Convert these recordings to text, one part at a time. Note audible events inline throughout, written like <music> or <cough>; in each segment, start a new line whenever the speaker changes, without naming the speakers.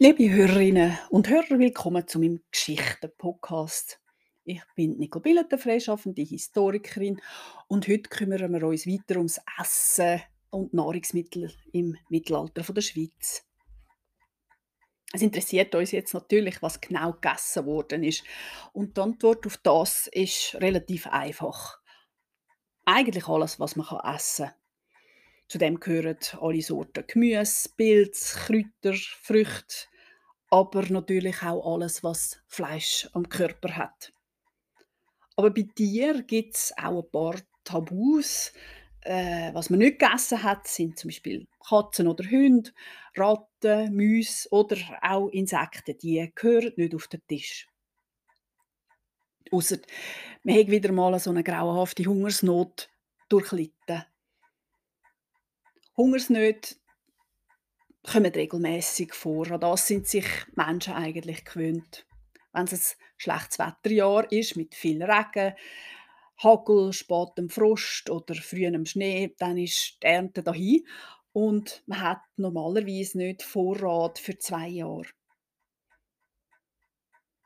Liebe Hörerinnen und Hörer, willkommen zu meinem Geschichten-Podcast. Ich bin Nicole Billeter, freischaffende Historikerin und heute kümmern wir uns weiter ums Essen und Nahrungsmittel im Mittelalter der Schweiz. Es interessiert uns jetzt natürlich, was genau gegessen worden ist. Und die Antwort auf das ist relativ einfach. Eigentlich alles, was man essen kann. Zudem gehören alle Sorten Gemüse, Pilz, Kräuter, Früchte, aber natürlich auch alles, was Fleisch am Körper hat. Aber bei Tieren gibt es auch ein paar Tabus. Äh, was man nicht gegessen hat, sind zum Beispiel Katzen oder Hunde, Ratten, Mäuse oder auch Insekten. Die gehören nicht auf den Tisch. Ausser man hat wieder mal so eine grauenhafte Hungersnot durchlitten. Hungersnöte kommen regelmäßig vor. An das sind sich Menschen eigentlich gewöhnt. Wenn es ein schlechtes Wetterjahr ist mit viel Regen, Hagel, spätem Frost oder frühem Schnee, dann ist die Ernte dahin und man hat normalerweise nicht Vorrat für zwei Jahre.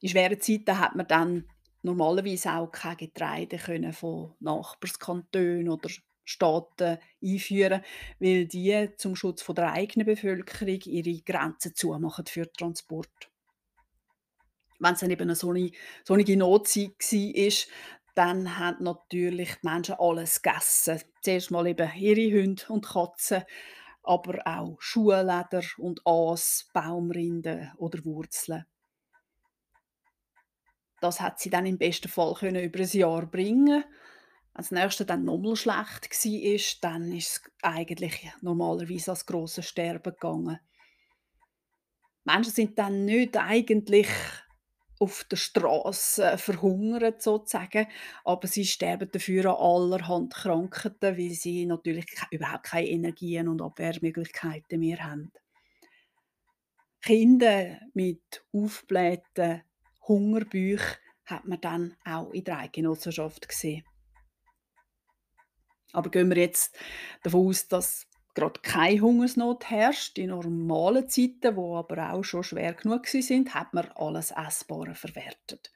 In schweren Zeiten hat man dann normalerweise auch kein Getreide können von Nachbarskantonen oder Staaten einführen, weil die zum Schutz von der eigenen Bevölkerung ihre Grenzen zumachen für Transport. Wenn es dann eben eine sonnige, Notzeit war, dann haben natürlich die Menschen alles gegessen. Zuerst mal eben ihre Hunde und Katzen, aber auch Schuhleder und Aas, Baumrinden oder Wurzeln. Das hat sie dann im besten Fall können über ein Jahr bringen wenn das nächste dann nochmal schlecht war, dann ist es eigentlich normalerweise als grosses Sterben gegangen. Menschen sind dann nicht eigentlich auf der Straße verhungert sozusagen, aber sie sterben dafür an allerhand Krankheiten, weil sie natürlich überhaupt keine Energien und Abwehrmöglichkeiten mehr haben. Kinder mit aufgeblähten Hungerbüchern hat man dann auch in der Eidgenossenschaft gesehen. Aber gehen wir jetzt davon aus, dass gerade keine Hungersnot herrscht, in normalen Zeiten, wo aber auch schon schwer genug sind, hat man alles Essbare verwertet.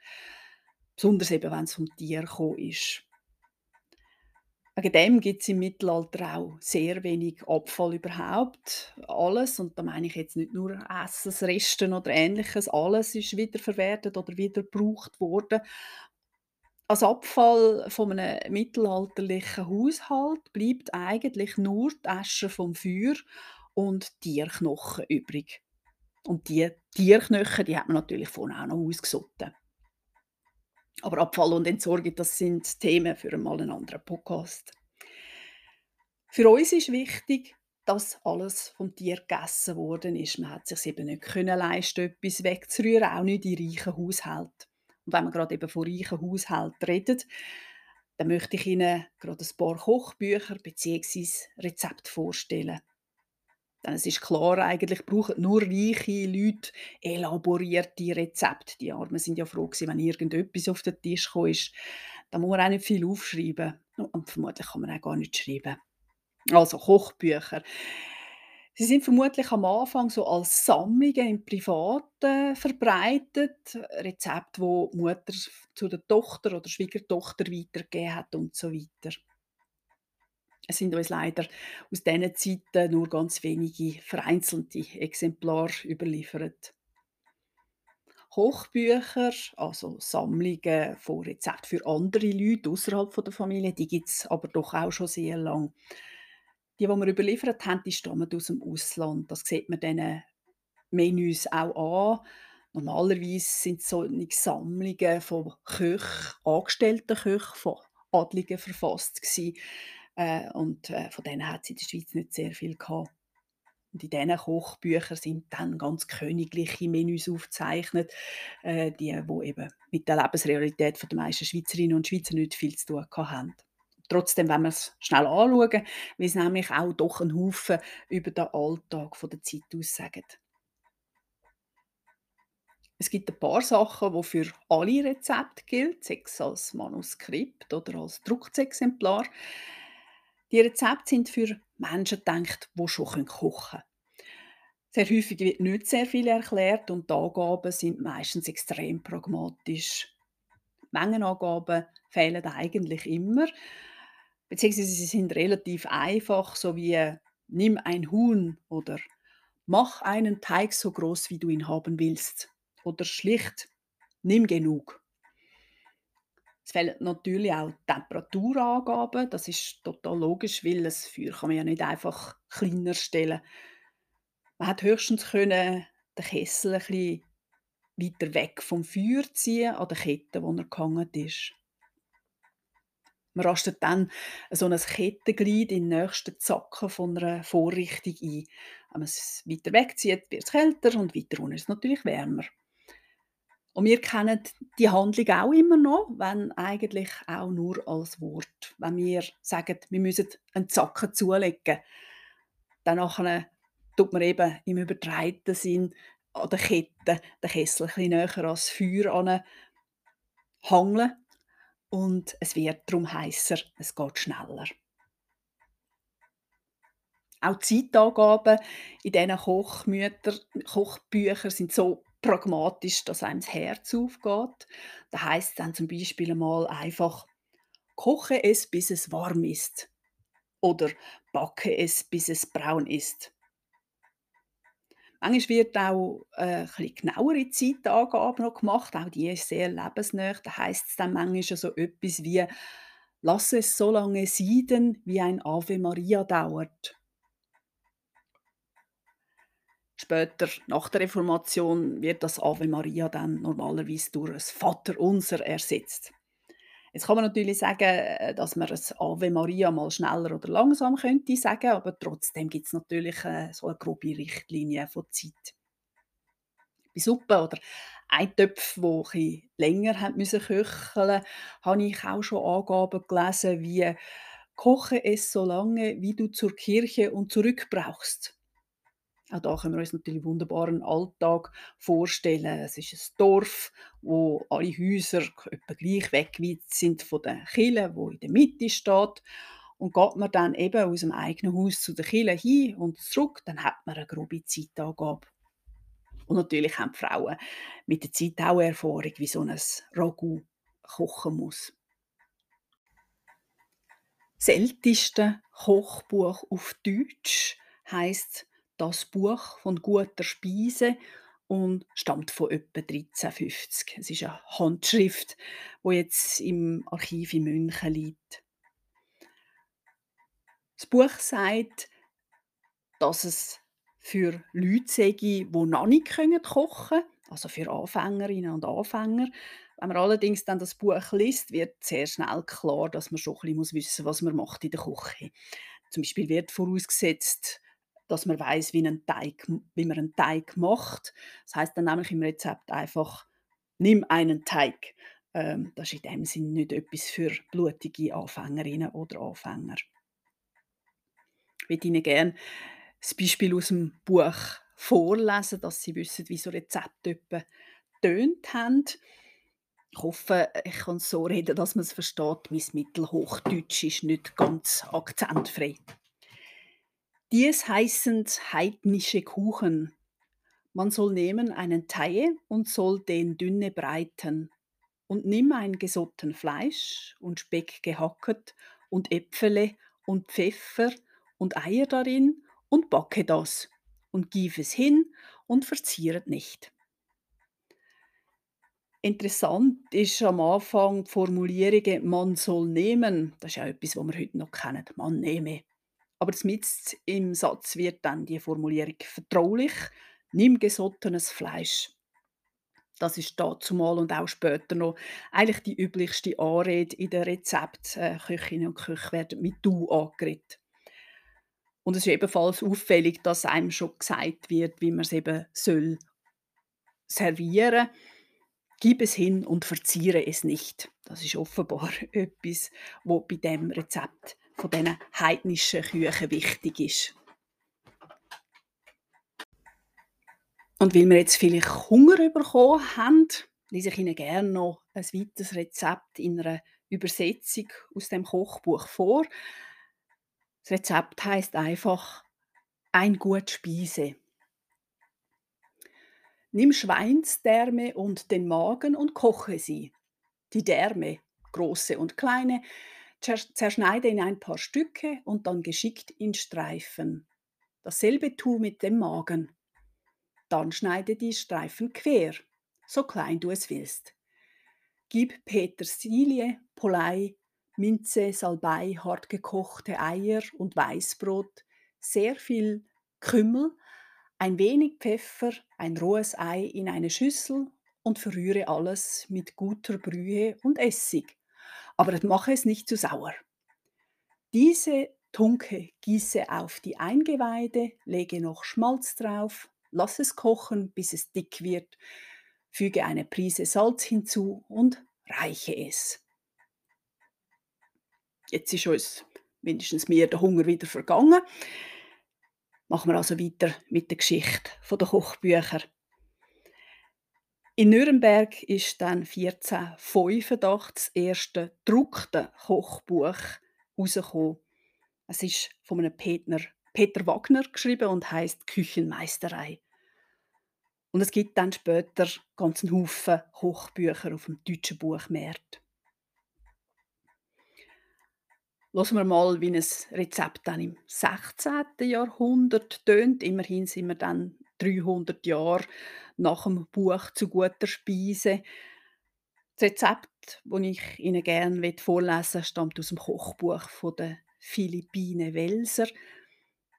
Besonders eben, wenn es vom Tier gekommen ist. Wegen dem gibt es im Mittelalter auch sehr wenig Abfall überhaupt. Alles, und da meine ich jetzt nicht nur Essensresten oder ähnliches, alles ist wiederverwertet oder wieder gebraucht worden. Als Abfall von einem mittelalterlichen Haushalt bleibt eigentlich nur die Asche vom Feuer und Tierknochen übrig. Und die Tierknochen, die hat man natürlich vorher auch noch ausgesotten. Aber Abfall und Entsorgung, das sind Themen für einmal einen anderen Podcast. Für uns ist wichtig, dass alles vom Tier gegessen worden ist. Man hat sich eben nicht können leisten, etwas wegzurühren, auch nicht in reichen Haushalten. Und wenn wir gerade eben von reichen Haushalten reden, dann möchte ich Ihnen gerade ein paar Kochbücher bzw. Rezepte vorstellen. Denn es ist klar, eigentlich brauchen nur reiche Leute elaborierte Rezepte. Die Armen sind ja froh gewesen, wenn irgendetwas auf den Tisch kam. Da muss man auch nicht viel aufschreiben. Und vermutlich kann man auch gar nicht schreiben. Also Kochbücher. Sie sind vermutlich am Anfang so als Sammlungen im Privaten verbreitet, Rezepte, wo die Mutter zu der Tochter oder Schwiegertochter weitergegeben hat und so weiter. Es sind uns leider aus diesen Zeiten nur ganz wenige vereinzelte Exemplare überliefert. Kochbücher, also Sammlungen von Rezepten für andere Leute außerhalb der Familie, die gibt es aber doch auch schon sehr lange. Die, die wir überliefert haben, die stammen aus dem Ausland. Das sieht man diesen Menüs auch an. Normalerweise sind solche Sammlungen von Köchen, angestellten Köchen, von Adligen verfasst gewesen. Äh, und äh, von denen hat es in der Schweiz nicht sehr viel gehabt. Und in diesen Kochbüchern sind dann ganz königliche Menüs aufgezeichnet, äh, die wo eben mit der Lebensrealität der meisten Schweizerinnen und Schweizer nicht viel zu tun haben. Trotzdem, wenn wir es schnell anschauen, weil es nämlich auch doch einen Haufen über den Alltag von der Zeit aussagen. Es gibt ein paar Sachen, die für alle Rezepte gilt, sei es als Manuskript oder als Druckexemplar. Die Rezepte sind für Menschen gedacht, die schon kochen können. Sehr häufig wird nicht sehr viel erklärt und die Angaben sind meistens extrem pragmatisch. Mengenangaben fehlen eigentlich immer, beziehungsweise sie sind relativ einfach, so wie nimm ein Huhn oder mach einen Teig so groß, wie du ihn haben willst oder schlicht nimm genug. Es fehlen natürlich auch Temperaturangaben, das ist total logisch, weil das Feuer kann man ja nicht einfach kleiner stellen. Man hat höchstens können den Kessel ein bisschen weiter weg vom Feuer ziehen, an der Kette, wo er gehangen ist. Man rastet dann so ein Kettenglied in den nächsten Zacken von einer Vorrichtung ein. Wenn man es weiter wegzieht, wird es kälter und weiter unten ist es natürlich wärmer. Und wir kennen die Handlung auch immer noch, wenn eigentlich auch nur als Wort. Wenn wir sagen, wir müssen einen Zacken zulegen, dann tut man eben im übertreibenden Sinn an der Kette den Kessel ein bisschen näher ans Feuer hangeln und es wird darum heißer, es geht schneller. Auch die Zeitangaben in diesen Kochmütter, Kochbüchern sind so pragmatisch, dass einem das Herz aufgeht. Da heißt dann zum Beispiel einmal einfach, koche es, bis es warm ist. Oder backe es, bis es braun ist. Manchmal wird auch äh, ein genauere Zeitangaben noch gemacht, auch die ist sehr lebensnah. Da heißt es dann manchmal so etwas wie «Lass es so lange sieden, wie ein Ave Maria dauert». Später, nach der Reformation, wird das Ave Maria dann normalerweise durch das Vaterunser ersetzt. Jetzt kann man natürlich sagen, äh, dass man ein Ave Maria mal schneller oder langsam könnte sagen, aber trotzdem gibt es natürlich äh, so eine grobe Richtlinie von Zeit. Bei Suppe oder Eintöpfen, die etwas länger haben müssen köcheln, habe ich auch schon Angaben gelesen wie «Koche es so lange, wie du zur Kirche und zurück brauchst». Auch da können wir uns natürlich wunderbar einen Alltag vorstellen. Es ist ein Dorf, wo alle Häuser etwa gleich weit sind von der Kille, wo in der Mitte steht. Und geht man dann eben aus dem eigenen Haus zu der Kille hin und zurück, dann hat man eine grobe Zeitangabe. Und natürlich haben die Frauen mit der Zeit auch Erfahrung, wie so ein Ragout kochen muss. Das älteste Kochbuch auf Deutsch heißt das Buch von guter Speise und stammt von etwa 1350. Es ist eine Handschrift, wo jetzt im Archiv in München liegt. Das Buch sagt, dass es für Leute sei, die noch nicht kochen können, also für Anfängerinnen und Anfänger. Wenn man allerdings dann das Buch liest, wird sehr schnell klar, dass man schon ein bisschen wissen muss, was man macht in der Küche. Zum Beispiel wird vorausgesetzt, dass man weiß, wie, wie man einen Teig macht. Das heißt dann nämlich im Rezept einfach, nimm einen Teig. Ähm, das ist in dem Sinne nicht etwas für blutige Anfängerinnen oder Anfänger. Ich würde Ihnen gerne das Beispiel aus dem Buch vorlesen, dass Sie wissen, wie so Rezepte tönt haben. Ich hoffe, ich kann so reden, dass man es versteht. Mein Mittelhochdeutsch ist nicht ganz akzentfrei. Dies heißend heidnische Kuchen. Man soll nehmen einen Teig und soll den dünne breiten. Und nimm ein gesotten Fleisch und Speck gehacket und Äpfele und Pfeffer und Eier darin und backe das und gib es hin und verzieret nicht. Interessant ist am Anfang die Formulierung «man soll nehmen». Das ist ja etwas, was wir heute noch kennen. «Man nehme». Aber mitten im Satz wird dann die Formulierung vertraulich, nimm gesottenes Fleisch. Das ist dazumal und auch später noch eigentlich die üblichste Anrede in den Rezept. Äh, Köchinnen und Köche werden mit «du» angeredet. Und es ist ebenfalls auffällig, dass einem schon gesagt wird, wie man es eben soll servieren. Gib es hin und verziere es nicht. Das ist offenbar <laughs> etwas, wo bei dem Rezept von diesen heidnischen Küchen wichtig ist. Und weil wir jetzt vielleicht Hunger bekommen haben, lese ich Ihnen gerne noch ein weiteres Rezept in einer Übersetzung aus dem Kochbuch vor. Das Rezept heißt einfach ein gut Speise. Nimm Schweinsdärme und den Magen und koche sie. Die Därme, große und kleine, zerschneide in ein paar Stücke und dann geschickt in Streifen. Dasselbe tu mit dem Magen. Dann schneide die Streifen quer, so klein du es willst. Gib Petersilie, Polei, Minze, Salbei, hartgekochte Eier und Weißbrot, sehr viel Kümmel, ein wenig Pfeffer, ein rohes Ei in eine Schüssel und verrühre alles mit guter Brühe und Essig. Aber mache es nicht zu sauer. Diese Tunke gieße auf die Eingeweide, lege noch Schmalz drauf, lass es kochen, bis es dick wird, füge eine Prise Salz hinzu und reiche es. Jetzt ist uns mindestens mir der Hunger wieder vergangen. Machen wir also weiter mit der Geschichte der Kochbücher. In Nürnberg ist dann 1485 das erste gedruckte Kochbuch herausgekommen. Es ist von einem Peter, Peter Wagner geschrieben und heißt Küchenmeisterei. Und es gibt dann später ganz einen Haufen Kochbücher auf dem deutschen Buchmarkt. Lassen wir mal, wie ein Rezept dann im 16. Jahrhundert tönt. Immerhin sind wir dann 300 Jahre nach dem Buch zu guter Speise. Das Rezept, das ich Ihnen gerne vorlesen will, stammt aus dem Kochbuch von der Philippine Welser.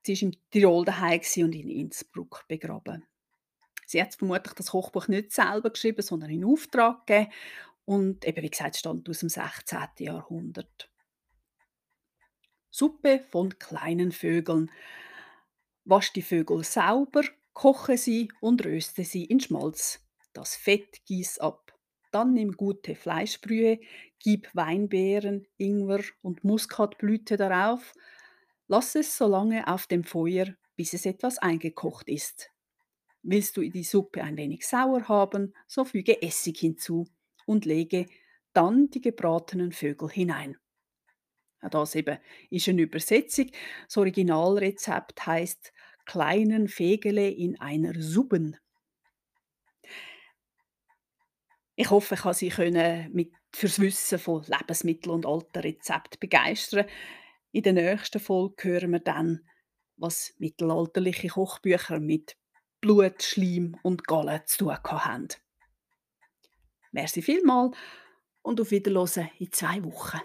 Sie war im Tirol daheim und in Innsbruck begraben. Sie hat vermutlich das Kochbuch nicht selber geschrieben, sondern in Auftrag gegeben. Und eben, wie gesagt, stammt aus dem 16. Jahrhundert. Suppe von kleinen Vögeln. Wasch die Vögel sauber, koche sie und röste sie in Schmalz. Das Fett gieß ab. Dann nimm gute Fleischbrühe, gib Weinbeeren, Ingwer und Muskatblüte darauf. Lass es so lange auf dem Feuer, bis es etwas eingekocht ist. Willst du die Suppe ein wenig sauer haben, so füge Essig hinzu und lege dann die gebratenen Vögel hinein. Das eben ist eine Übersetzung. Das Originalrezept heißt kleinen Fegele in einer Suppen. Ich hoffe, ich kann Sie können mit fürs Wissen von Lebensmitteln und alten Rezepten begeistern. In der nächsten Folge hören wir dann, was mittelalterliche Kochbücher mit Blut, Schleim und Gallen zu tun haben. Merci vielmals und auf Wiederhören in zwei Wochen.